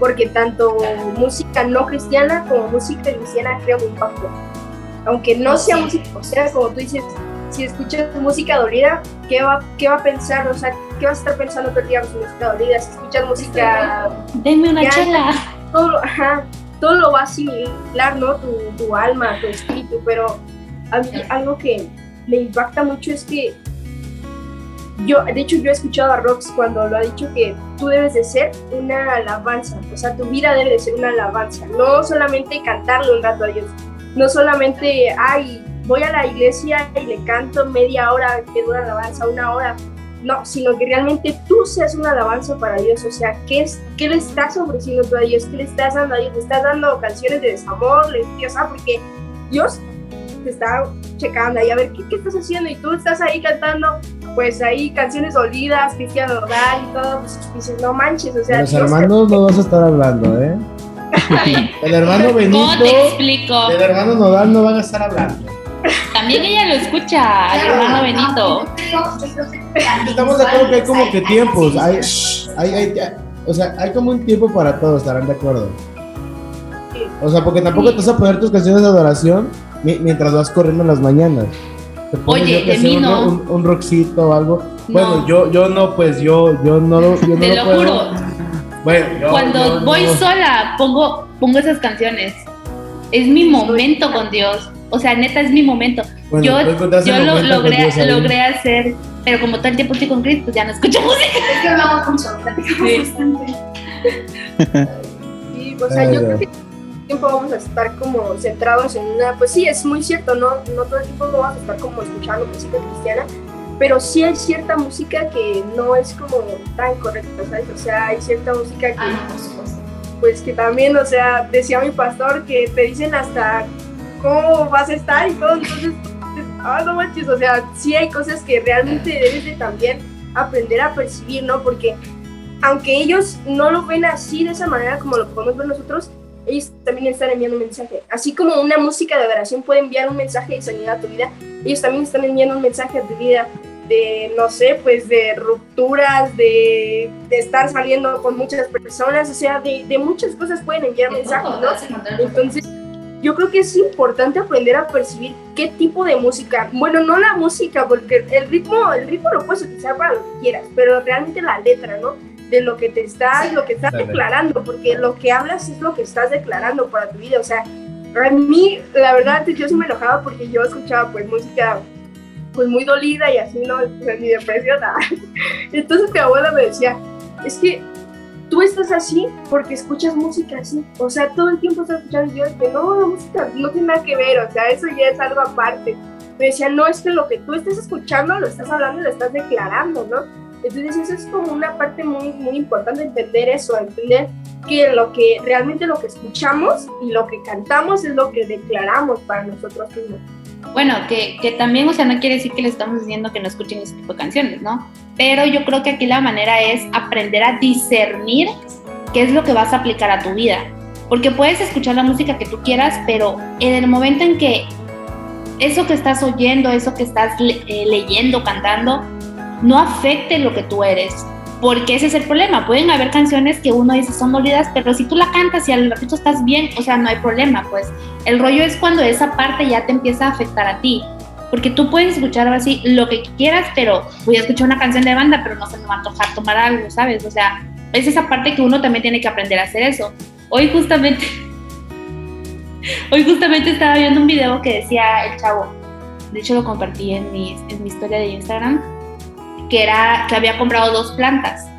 Porque tanto música no cristiana como música cristiana crea un impacto. Aunque no sea música cristiana, como tú dices, si escuchas música dolida, ¿qué va, ¿qué va a pensar? O sea, ¿qué vas a estar pensando todo el día música dolida? Si escuchas música Denme una Ya. chela. todo, lo- ajá, todo lo va a asimilar, ¿no? Tu, tu alma, tu espíritu, pero a mí algo que me impacta mucho es que yo, de hecho, yo he escuchado a Rox cuando lo ha dicho que tú debes de ser una alabanza, o sea, tu vida debe de ser una alabanza, no solamente cantarle un rato a Dios, no solamente, ay, voy a la iglesia y le canto media hora que dura la alabanza, una hora, no, sino que realmente tú seas una alabanza para Dios, o sea, ¿qué, es, qué le estás ofreciendo tú a Dios? ¿Qué le estás dando a Dios? ¿Le estás dando canciones de desamor? Le, o sea, porque Dios te está checando ahí a ver ¿qué, qué estás haciendo y tú estás ahí cantando, pues ahí canciones dolidas, Cristiano Nodal y todo, pues dices, no manches, o sea, Los Dios te- hermanos no vas a estar hablando, ¿eh? El hermano ¿Cómo Benito, te explico? el hermano Nodal no van a estar hablando. También ella lo escucha, al hermano no, Benito. yo creo- yo creo que también Estamos de acuerdo que hay como que tiempos, hay, hay, hay- o sea, hay como un tiempo para todo, estarán de acuerdo. O sea, porque tampoco te vas a poner tus canciones de adoración mi- mientras vas corriendo en las mañanas. Te pones, Oye, de mí un, no. un, un rockcito o algo. Bueno, No. yo, yo no, pues yo, yo no lo, yo no Te lo puedo. juro. Bueno, yo- Cuando yo voy no. sola, pongo, pongo esas canciones. Es mi momento con Dios. O sea, neta, es mi momento. Bueno, yo encontraste yo lo logré, logré hacer, pero como todo el tiempo estoy con Cristo, ya no escucho música. Es que hablamos mucho, platicamos Sí. bastante. Sí, o sea, Ay, yo creo que todo el tiempo vamos a estar como centrados en una, pues sí, es muy cierto, ¿no? No todo el tiempo vamos a estar como escuchando música cristiana, pero sí hay cierta música que no es como tan correcta, ¿sabes? O sea, hay cierta música que, Ah, pues que también, o sea, decía mi pastor que te dicen hasta cómo vas a estar y todo, entonces, ah, no manches, o sea, sí hay cosas que realmente debes de también aprender a percibir, ¿no? Porque aunque ellos no lo ven así, de esa manera como lo podemos ver nosotros, ellos también están enviando un mensaje. Así como una música de adoración puede enviar un mensaje de sanidad a tu vida, ellos también están enviando un mensaje a tu vida de, no sé, pues de rupturas, de, de estar saliendo con muchas personas, o sea, de, de muchas cosas pueden enviar De mensajes, todo, ¿no? Entonces, yo creo que es importante aprender a percibir qué tipo de música, bueno, no la música, porque el ritmo, el ritmo lo puedes utilizar para lo que quieras, pero realmente la letra, ¿no? De lo que te estás, Sí. lo que estás declarando, porque lo que hablas es lo que estás declarando para tu vida, o sea, a mí, la verdad, yo sí me enojaba porque yo escuchaba pues música pues muy dolida y así, ¿no? Pues, mi depresión, ah. Entonces mi abuela me decía, es que tú estás así porque escuchas música así. O sea, todo el tiempo estás escuchando. Y yo dije, no, la música no tiene nada que ver. O sea, eso ya es algo aparte. Me decía, no, es que lo que tú estás escuchando lo estás hablando y lo estás declarando, ¿no? Entonces, eso es como una parte muy, muy importante, entender eso, entender que lo que realmente lo que escuchamos y lo que cantamos es lo que declaramos para nosotros mismos. Bueno, que, que también, o sea, no quiere decir que le estamos diciendo que no escuchen ese tipo de canciones, ¿no? Pero yo creo que aquí la manera es aprender a discernir qué es lo que vas a aplicar a tu vida. Porque puedes escuchar la música que tú quieras, pero en el momento en que eso que estás oyendo, eso que estás le- eh, leyendo, cantando, no afecte lo que tú eres. Porque ese es el problema. Pueden haber canciones que uno dice son dolidas, pero si tú la cantas y al ratito estás bien, o sea, no hay problema, pues. El rollo es cuando esa parte ya te empieza a afectar a ti. Porque tú puedes escuchar así lo que quieras, pero voy a escuchar una canción de banda, pero no se me va a antojar tomar algo, ¿sabes? O sea, es esa parte que uno también tiene que aprender a hacer eso. Hoy justamente, hoy justamente estaba viendo un video que decía el chavo, de hecho lo compartí en mi, en mi historia de Instagram, que era que había comprado dos plantas.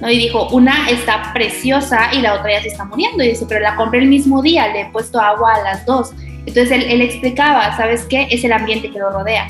¿No? Y dijo, una está preciosa y la otra ya se está muriendo. Y dice, pero la compré el mismo día, le he puesto agua a las dos. Entonces él, él explicaba, ¿sabes qué? Es el ambiente que lo rodea.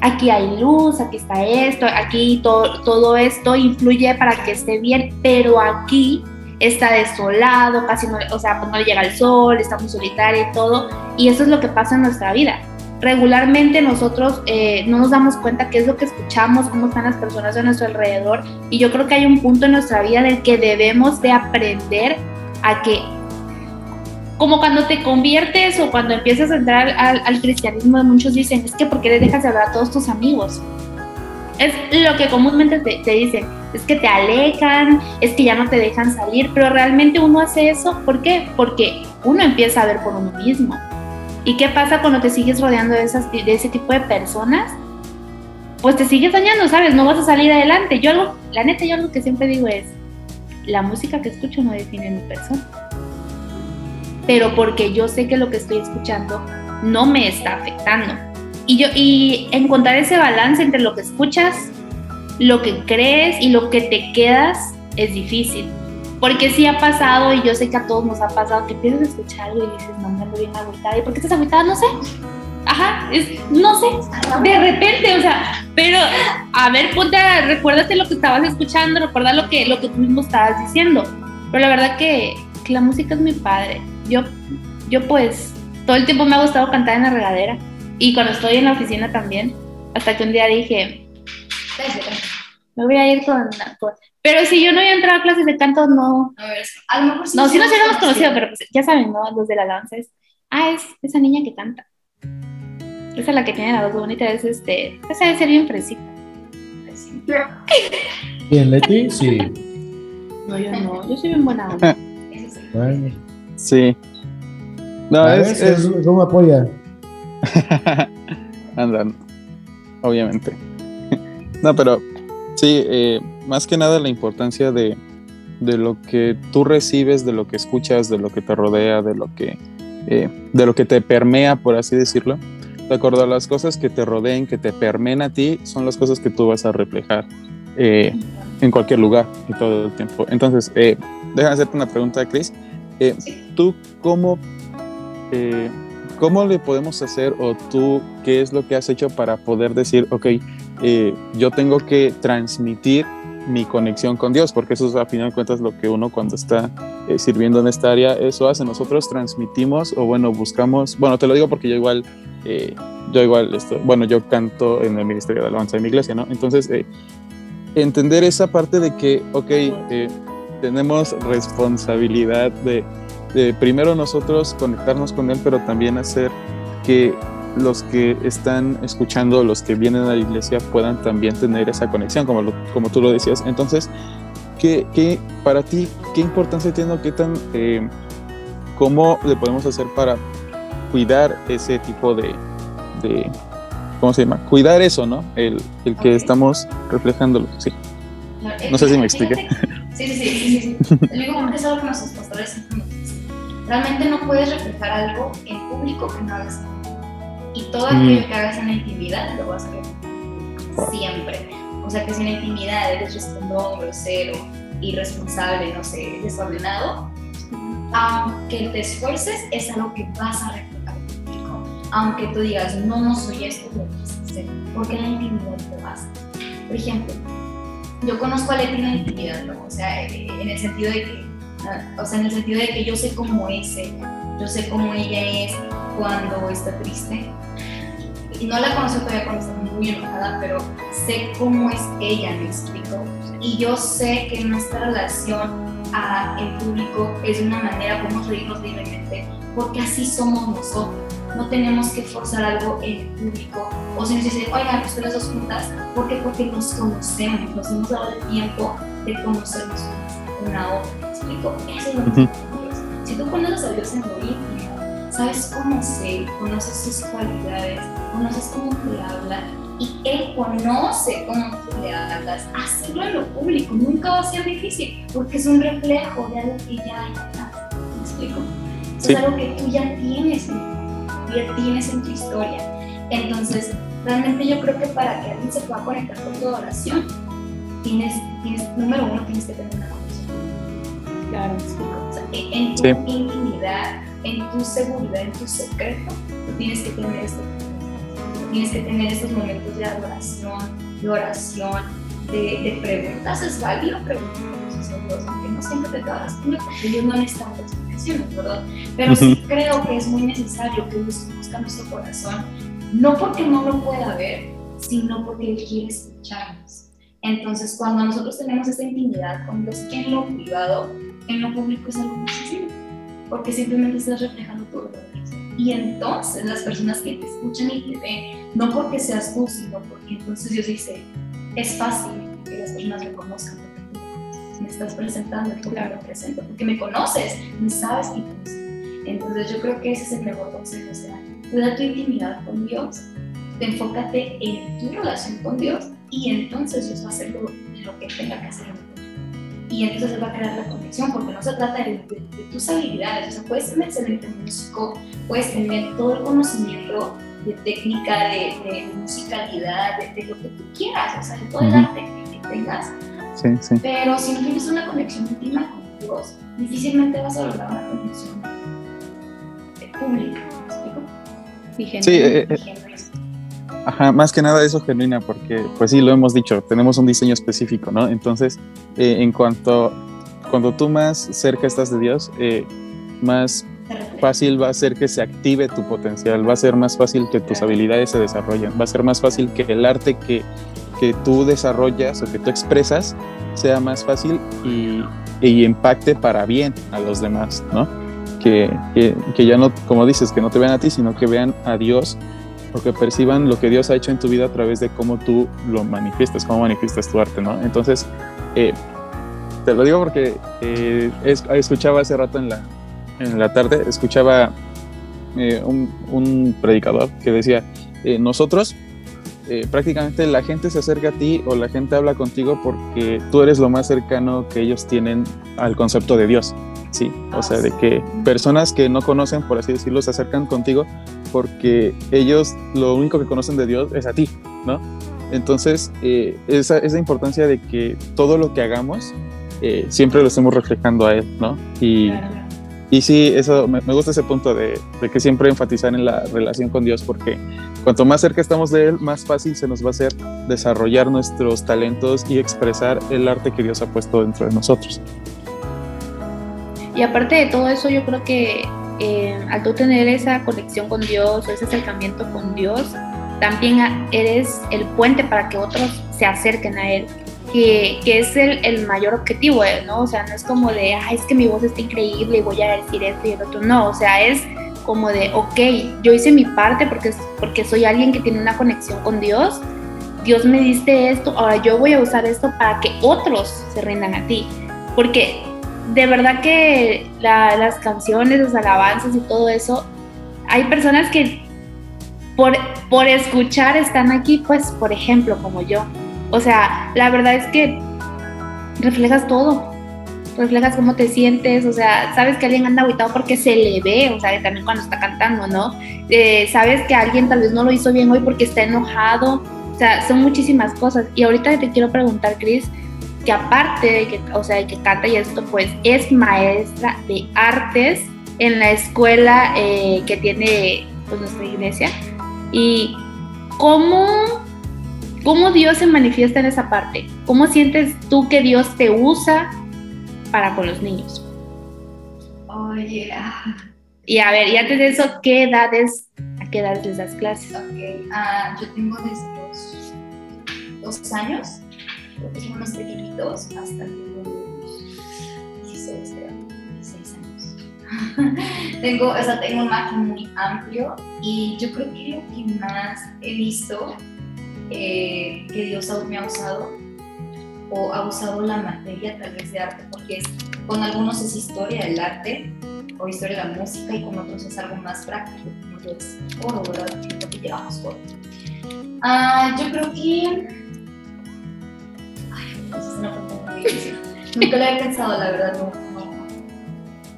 aquí hay luz, aquí está esto, aquí todo, todo esto influye para que esté bien, pero aquí está desolado, casi no, o sea, pues no le llega el sol, está muy solitario y todo, y eso es lo que pasa en nuestra vida. Regularmente nosotros eh, no nos damos cuenta qué es lo que escuchamos, cómo están las personas a nuestro alrededor, y yo creo que hay un punto en nuestra vida del que debemos de aprender a que como cuando te conviertes o cuando empiezas a entrar al, cristianismo, muchos dicen, es que porque les dejas de hablar a todos tus amigos. Es lo que comúnmente te, te, dicen, es que te alejan, es que ya no te dejan salir, pero realmente uno hace eso, ¿por qué? Porque uno empieza a ver por uno mismo. ¿Y qué pasa cuando te sigues rodeando de, esas, de ese tipo de personas? Pues te sigues dañando, ¿sabes? No vas a salir adelante. Yo algo, la neta, yo algo que siempre digo es, la música que escucho no define mi persona pero porque yo sé que lo que estoy escuchando no me está afectando. Y, yo, y encontrar ese balance entre lo que escuchas, lo que crees y lo que te quedas es difícil. Porque sí ha pasado, y yo sé que a todos nos ha pasado, que empiezas a escuchar algo y dices, no, me ando bien agüitada. ¿Y por qué estás agüitada? No sé. Ajá, es, no sé, de repente, o sea, pero a ver, ponte, recuérdate lo que estabas escuchando, recuerda lo que, lo que tú mismo estabas diciendo. Pero la verdad que, la música es muy padre yo, yo pues todo el tiempo me ha gustado cantar en la regadera y cuando estoy en la oficina también, hasta que un día dije, me voy a ir con, con... Pero si yo no había entrado a clases de canto, no... A ver, a lo mejor sí no, sí nos nos hubiéramos conocido, pero pues ya saben, ¿no? Los de la danza es, ah, es esa niña que canta. Esa es la que tiene la voz bonita, es este, esa debe ser bien fresita. Bien, Leti, sí. No, yo no, yo soy bien buena onda. Eso sí. Bueno, Sí. No, es, es, me apoya. Andan, obviamente. no, pero sí, eh, más que nada la importancia de, de lo que tú recibes, de lo que escuchas, de lo que te rodea, de lo que, eh, de lo que te permea, por así decirlo. De acuerdo a las cosas que te rodeen, que te permeen a ti, son las cosas que tú vas a reflejar eh, en cualquier lugar y todo el tiempo. Entonces, eh, déjame hacerte una pregunta, Chris. Eh, ¿Tú cómo, eh, cómo le podemos hacer o tú qué es lo que has hecho para poder decir, ok, eh, yo tengo que transmitir mi conexión con Dios, porque eso es a final de cuentas lo que uno cuando está eh, sirviendo en esta área, eso hace. Nosotros transmitimos o bueno, buscamos, bueno, te lo digo porque yo igual, eh, yo igual, esto, bueno, yo canto en el Ministerio de Alabanza de mi iglesia, ¿no? Entonces, entender esa parte de que, ok, tenemos responsabilidad de, de primero nosotros conectarnos con Él, pero también hacer que los que están escuchando, los que vienen a la iglesia puedan también tener esa conexión, como, lo- como tú lo decías. Entonces, ¿qué, qué- para ti, qué importancia tiene o qué tan, eh, cómo le podemos hacer para cuidar ese tipo de, de ¿cómo se llama? Cuidar eso, ¿no? El, el que estamos reflejándolo, sí. No sé si me expliqué. Sí, sí, sí, sí. Lo único que es algo que nuestros pastores siempre nos dicen. Realmente no puedes reflejar algo en público que no hagas en y todo Mm. aquello que hagas en la intimidad lo vas a reflejar siempre. O sea que si en la intimidad eres respondón, grosero, irresponsable, no sé, desordenado, aunque te esfuerces, es algo que vas a reflejar en público. Aunque tú digas, no, no soy esto, lo vas a hacer. Porque en la intimidad te vas. Por ejemplo, yo conozco a Leti en la intimidad, ¿no? O sea, eh, en el sentido de que, ah, o sea, en el sentido de que yo sé cómo es ella, yo sé cómo ella es cuando está triste. Y no la conozco todavía cuando está muy enojada, pero sé cómo es ella, me explico. Y yo sé que nuestra relación a el público es de una manera, podemos reírnos libremente, porque así somos nosotros. No tenemos que forzar algo en el público. O si nos dicen, oigan, pues las dos juntas, ¿por qué? Porque nos conocemos, nos hemos dado el tiempo de conocernos una a otra. ¿Me explico? Eso es lo que. Dios. Si tú conoces a Dios en lo íntimo, sabes cómo ser, conoces sus cualidades, conoces cómo te habla y Él conoce cómo tú le hablas. Hacerlo en lo público nunca va a ser difícil porque es un reflejo de algo que ya hay atrás. ¿Me explico? Sí. Es algo que tú ya tienes, en- ya tienes en tu historia. Entonces, realmente yo creo que para que alguien se pueda conectar con tu oración, tienes, tienes número uno, tienes que tener una conversación. Claro. ¿Me explico? O sea, en, tu Sí. intimidad, en tu seguridad, en tu secreto, tú tienes que tener esto. tienes que tener esos momentos de adoración, de oración, de, de preguntas. Es válido preguntar a Dios, aunque no siempre te das cuenta porque Dios no necesita muchas ¿verdad? Pero sí creo que es muy necesario que Dios conozca nuestro corazón, no porque no lo pueda ver, sino porque Él quiere escucharnos. Entonces, cuando nosotros tenemos esta intimidad con Dios en lo privado, en lo público es algo muy sencillo, porque simplemente estás reflejando que haces. Y entonces las personas que te escuchan y te ven, no porque seas tú, sino porque entonces Dios dice, es fácil que las personas me conoces, me estás presentando porque me presento, porque me conoces, me sabes y conoces. Entonces yo creo que ese es el mejor consejo, o sea, cuida tu intimidad con Dios, enfócate en tu relación con Dios y entonces Dios va a hacer lo, lo que tenga que hacer. Y entonces Él va a crear la conexión, porque no se trata de, de, de tus habilidades, o sea, puedes ser un excelente músico, puedes tener todo el conocimiento de técnica, de, de musicalidad, de, de, lo que tú quieras, o sea, de todo el arte que, que tengas, Sí, sí. pero si no tienes una conexión íntima con Dios, difícilmente vas a lograr una conexión pública, ¿me explico? Sí, eh, eh. Ajá, más que nada eso genuina, porque pues sí, lo hemos dicho, tenemos un diseño específico, ¿no? Entonces, eh, en cuanto, cuando tú más cerca estás de Dios, eh, más fácil va a ser que se active tu potencial, va a ser más fácil que tus habilidades se desarrollen, va a ser más fácil que el arte que, que tú desarrollas o que tú expresas sea más fácil y, y impacte para bien a los demás, ¿no? Que, que, ya no, como dices, que no te vean a ti, sino que vean a Dios o que perciban lo que Dios ha hecho en tu vida a través de cómo tú lo manifiestas, cómo manifiestas tu arte, ¿no? Entonces, eh, te lo digo porque eh, es- escuchaba hace rato en la, en la tarde, escuchaba eh, un, predicador que decía, nosotros eh, prácticamente la gente se acerca a ti o la gente habla contigo porque tú eres lo más cercano que ellos tienen al concepto de Dios, ¿sí? O sea, de que personas que no conocen, por así decirlo, se acercan contigo porque ellos lo único que conocen de Dios es a ti, ¿no? Entonces, eh, esa, esa importancia de que todo lo que hagamos eh, siempre lo estemos reflejando a Él, ¿no? Y, y sí, eso me, me gusta ese punto de, de que siempre enfatizar en la relación con Dios, porque cuanto más cerca estamos de Él, más fácil se nos va a hacer desarrollar nuestros talentos y expresar el arte que Dios ha puesto dentro de nosotros. Y aparte de todo eso, yo creo que eh, al tú tener esa conexión con Dios o ese acercamiento con Dios, también eres el puente para que otros se acerquen a Él, que, que es el, el mayor objetivo. ¿no? O sea, no es como de, ay, es que mi voz está increíble y voy a decir esto y el otro, no, o sea, es como de, ok, yo hice mi parte porque, porque soy alguien que tiene una conexión con Dios, Dios me diste esto, ahora yo voy a usar esto para que otros se rindan a ti, porque de verdad que la- las canciones, las alabanzas y todo eso, hay personas que por, por escuchar están aquí, pues, por ejemplo, como yo. O sea, la verdad es que reflejas todo. Reflejas cómo te sientes, o sea, sabes que alguien anda aguitado porque se le ve, o sea, también cuando está cantando, ¿no? Eh, sabes que alguien tal vez no lo hizo bien hoy porque está enojado, o sea, son muchísimas cosas. Y ahorita te quiero preguntar, Cris, que aparte de que, o sea, de que canta y esto, pues es maestra de artes en la escuela eh, que tiene pues, nuestra iglesia. ¿Y cómo, cómo Dios se manifiesta en esa parte? ¿Cómo sientes tú que Dios te usa para con los niños? Oye, ah, Y a ver, y antes de eso, ¿qué edades, a qué edades les das clases? ok. Ah, yo tengo desde los dos años, son unos pequeñitos, hasta los 16, creo, 16 años. tengo, o sea, tengo un margen muy amplio y yo creo que lo que más he visto eh, que Dios aún me ha usado o ha usado la materia tal vez de arte, porque es, con algunos es historia del arte o historia de la música y con otros es algo más práctico, como lo es oro, ¿verdad? Lo que llevamos oro. Ah, yo creo que... Ay, pues es una pregunta muy difícil. Nunca lo he pensado, la verdad, no, no,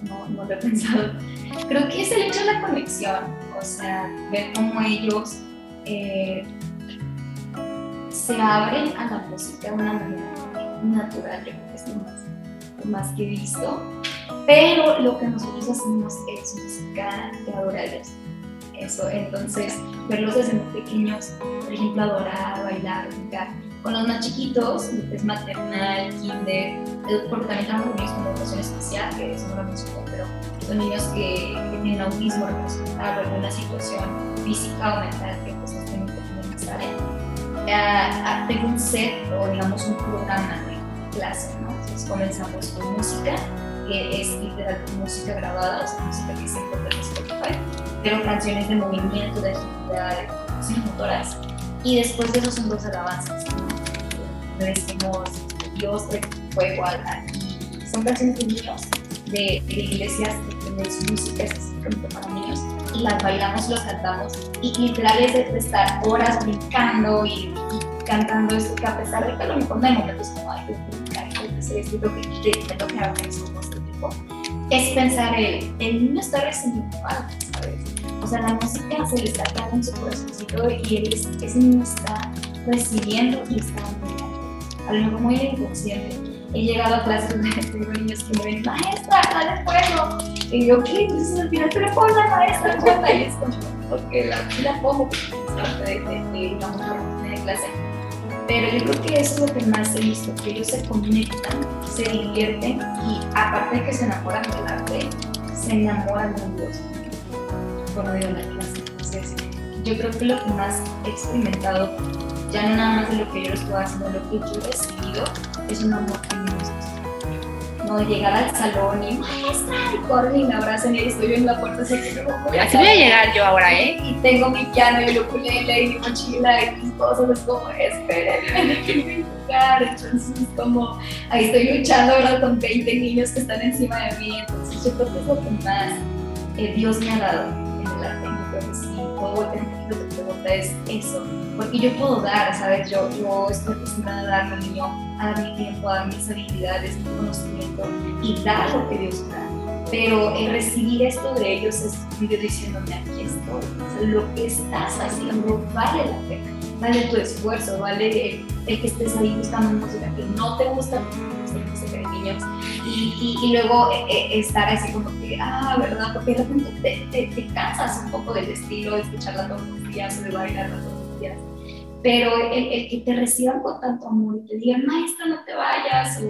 no, no lo he pensado. Creo que es el hecho de la conexión, o sea, ver cómo ellos eh, se abren a la música de una manera natural, yo creo que es lo más, lo más que he visto. Pero lo que nosotros hacemos es música de adorar eso. Entonces, verlos desde muy pequeños, por ejemplo, adorar, bailar, brincar. Con los más chiquitos, es maternal, kinder, eh, porque también trabajamos con niños con educación especial, que eso no lo pero son niños que, que tienen autismo representado, alguna situación física o mental que pues tienen que tener área. Eh, tengo un set o digamos un programa clase, ¿no? Entonces comenzamos con música, que es literal música grabada, o sea, música que se encuentra en Spotify, pero canciones de movimiento, de agilidad, de motoras. Y después de eso son dos alabanzas, ¿no? Le decimos Dios de fuego al y son canciones de niños de, de iglesias que tienen su música específicamente para niños y las bailamos, las cantamos y literal es de estar horas brincando y, y cantando esto que a pesar de que lo mejor no hay momentos como ay, esto, lo que me toca hacer eso, este tipo, es pensar el, el niño está recibiendo algo, ¿sabes? O sea, la música se le está quedando en su corazoncito y él, ese niño está recibiendo y está mirando. A lo mejor muy inconsciente. He llegado a clases donde tengo niños que me ven, maestra, dale fuego. Y yo, ¿qué? Entonces al final, pero pon la maestra, cuenta y es como, porque la, la pongo, parte de, de, de, rutina de clase. Pero yo creo que es lo que más he visto, que ellos se conectan, se divierten y aparte de que se enamoran del arte, se enamoran de Dios por medio de la clase. Entonces, yo creo que lo que más he experimentado, ya no nada más de lo que yo estoy haciendo, lo que yo he recibido, es un amor genuino. No llegar al salón y maestra, y corren y me abrazan y estoy en la puerta, así que voy a Así voy a llegar yo ahora, ¿eh? y tengo mi piano y el ukulele y mi mochila y mis cosas, es como, espérenme, que jugar. Entonces, es como, ahí estoy luchando ahora con 20 niños que están encima de mí. Entonces, yo creo que es lo que más eh, Dios me ha dado en el arte. Yo creo que sí, puedo voltear un poquito tu pregunta, es eso. Porque yo puedo dar, ¿sabes? Yo, yo estoy acostumbrada a dar niño, a dar mi tiempo, dar mis habilidades, mi conocimiento y dar lo que Dios da pero el recibir esto de ellos es Dios diciéndome aquí estoy, o sea, lo que estás haciendo vale la pena, vale tu esfuerzo, vale el, el que estés ahí buscando música que no te gusta, y, y, y luego eh, eh, estar así como que, ah, ¿verdad? Porque de repente te, te, te cansas un poco del estilo de escucharla todos los días o de bailarla todos los días. Pero el, el que te reciban con tanto amor y te digan, maestra, no te vayas,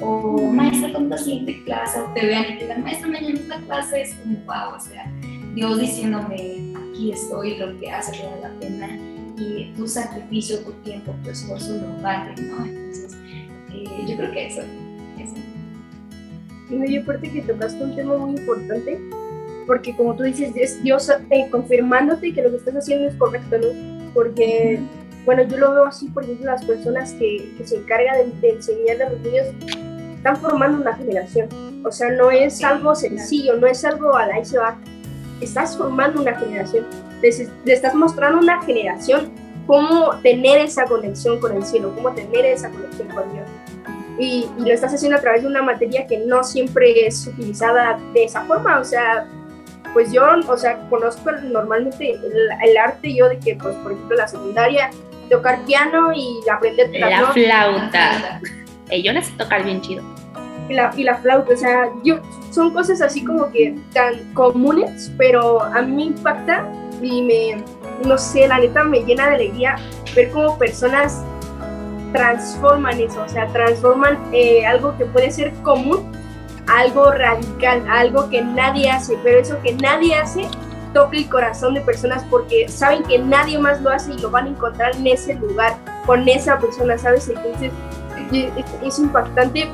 o, o maestra, con la siguiente clase, o te vean y te digan, maestra, mañana esta clase, es como, wow, o sea, Dios diciéndome, aquí estoy, lo que hace vale la pena, y tu sacrificio, tu tiempo, tu esfuerzo lo vale, ¿no? Entonces, eh, yo creo que eso, eso. Y aparte que tocaste un tema muy importante, porque como tú dices, es Dios eh, confirmándote que lo que estás haciendo es correcto, ¿no? Porque, bueno, yo lo veo así, por ejemplo, las personas que, que se encargan de, de enseñarle a los niños están formando una generación. O sea, no es algo sencillo, no es algo a la y se va. Estás formando una generación, le estás mostrando a una generación cómo tener esa conexión con el cielo, cómo tener esa conexión con Dios. Y, y, lo estás haciendo a través de una materia que no siempre es utilizada de esa forma, o sea, pues yo, o sea, conozco normalmente el, el arte yo de que, pues, por ejemplo, la secundaria, tocar piano y aprender la flauta. Eh, yo no sé tocar bien chido. Y la, y la flauta, o sea, yo, son cosas así como que tan comunes, pero a mí me impacta y me, no sé, la neta me llena de alegría ver cómo personas transforman eso, o sea, transforman eh, algo que puede ser común algo radical, algo que nadie hace, pero eso que nadie hace toca el corazón de personas porque saben que nadie más lo hace y lo van a encontrar en ese lugar, con esa persona, ¿sabes? Entonces es, impactante.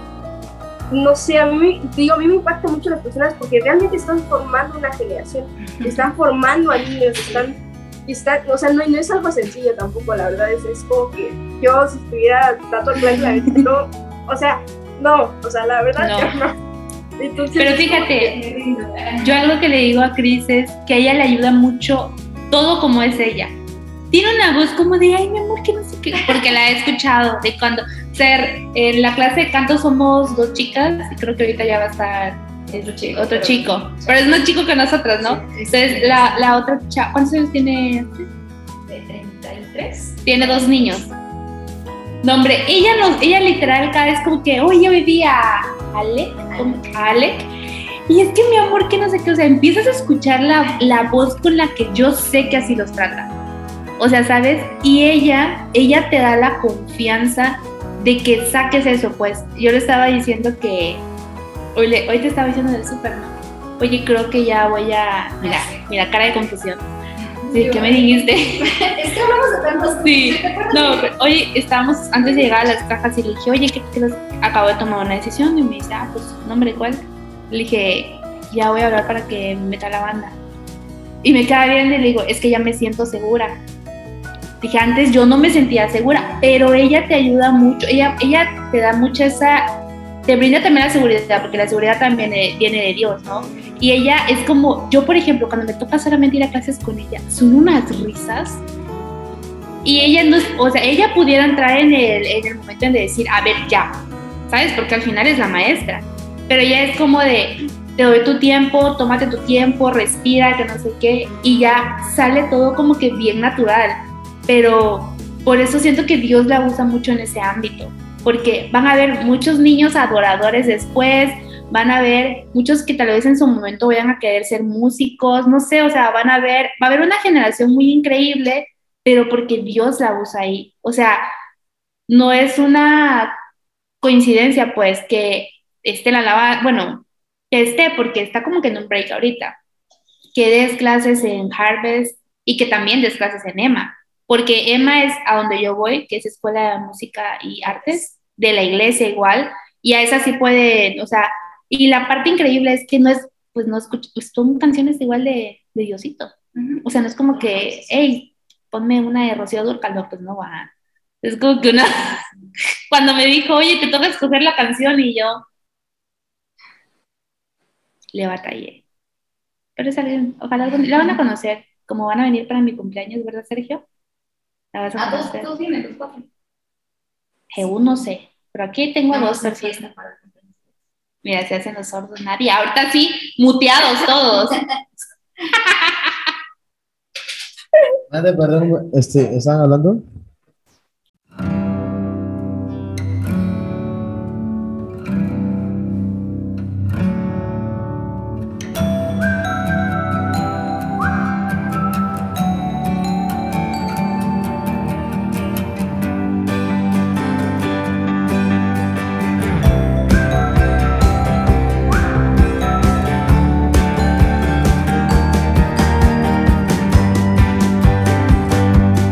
No sé, a mí, digo, a mí me impacta mucho las personas porque realmente están formando una generación, están formando a niños, están Está, o sea, no, no, es algo sencillo tampoco, la verdad, es, es como que yo si estuviera en la no, o sea, no, o sea, la verdad, No. yo no. Entonces, Pero fíjate, yo algo que le digo a Cris es que a ella le ayuda mucho todo como es ella. Tiene una voz como de, ay, mi amor, que no sé qué, porque la he escuchado de cuando, o sea, en la clase de canto somos dos chicas y creo que ahorita ya va a estar Otro chico. otro chico, pero es más chico que nosotras, ¿no? Sí, Entonces, la, la otra chava, ¿cuántos años tiene? De 33. Tiene dos niños. No, hombre, ella, nos, ella literal cada vez como que, oye, hoy vi a Alec, a Alec, y es que mi amor, que no sé qué, o sea, empiezas a escuchar la, la voz con la que yo sé que así los trata. O sea, ¿sabes? Y ella, ella te da la confianza de que saques eso, pues. Yo le estaba diciendo que, hoy, le- hoy te estaba diciendo del súper, ¿no? Oye, creo que ya voy a, mira, mira, cara de confusión. Sí, ¿qué me dijiste? Es que hablamos de tantos Sí. ¿Te acuerdas? No, pero, oye, estábamos antes de llegar a las cajas y le dije, oye, ¿qué crees? Acabo de tomar una decisión y me dice, ah, pues, nombre, ¿cuál? Le dije, ya voy a hablar para que me meta la banda. Y me queda bien y le digo, es que ya me siento segura. Dije, antes yo no me sentía segura, pero ella te ayuda mucho, ella, ella te da mucha esa, te brinda también la seguridad, porque la seguridad también eh, viene de Dios, ¿no? Y ella es como, yo por ejemplo, cuando me toca solamente ir a clases con ella, son unas risas. Y ella no, o sea, ella pudiera entrar en el, en el momento en de decir, a ver, ya, ¿sabes? Porque al final es la maestra. Pero ella es como de, te doy tu tiempo, tómate tu tiempo, respira, que no sé qué, y ya sale todo como que bien natural. Pero por eso siento que Dios la usa mucho en ese ámbito, porque van a haber muchos niños adoradores después, van a haber muchos que tal vez en su momento vayan a querer ser músicos, no sé, o sea, van a ver, va a haber una generación muy increíble, pero porque Dios la usa ahí. O sea, no es una coincidencia, pues, que esté la lava, bueno, que esté, porque está como que en un break ahorita, que des clases en Harvest y que también des clases en EMA, porque EMA es a donde yo voy, que es Escuela de Música y Artes, de la iglesia igual, y a esa sí puede, o sea, y la parte increíble es que no es, pues no escucho, pues son canciones igual de, de Diosito. O sea, no es como que, hey, ponme una de Rocío Dúrcal, no, pues no va. Es como que una. Cuando me dijo, oye, te toca escoger la canción, y yo. Le batallé. Pero es alguien, ojalá algún la van a conocer, como van a venir para mi cumpleaños, ¿verdad, Sergio? La vas a Ah, conocer. tú, tú dime, tus cuatro. Eú, no sé, pero aquí tengo dos a fiesta para. Mira, se hacen los sordos nadie. Ahorita sí, muteados todos. Nada, perdón, este, ¿estaban hablando?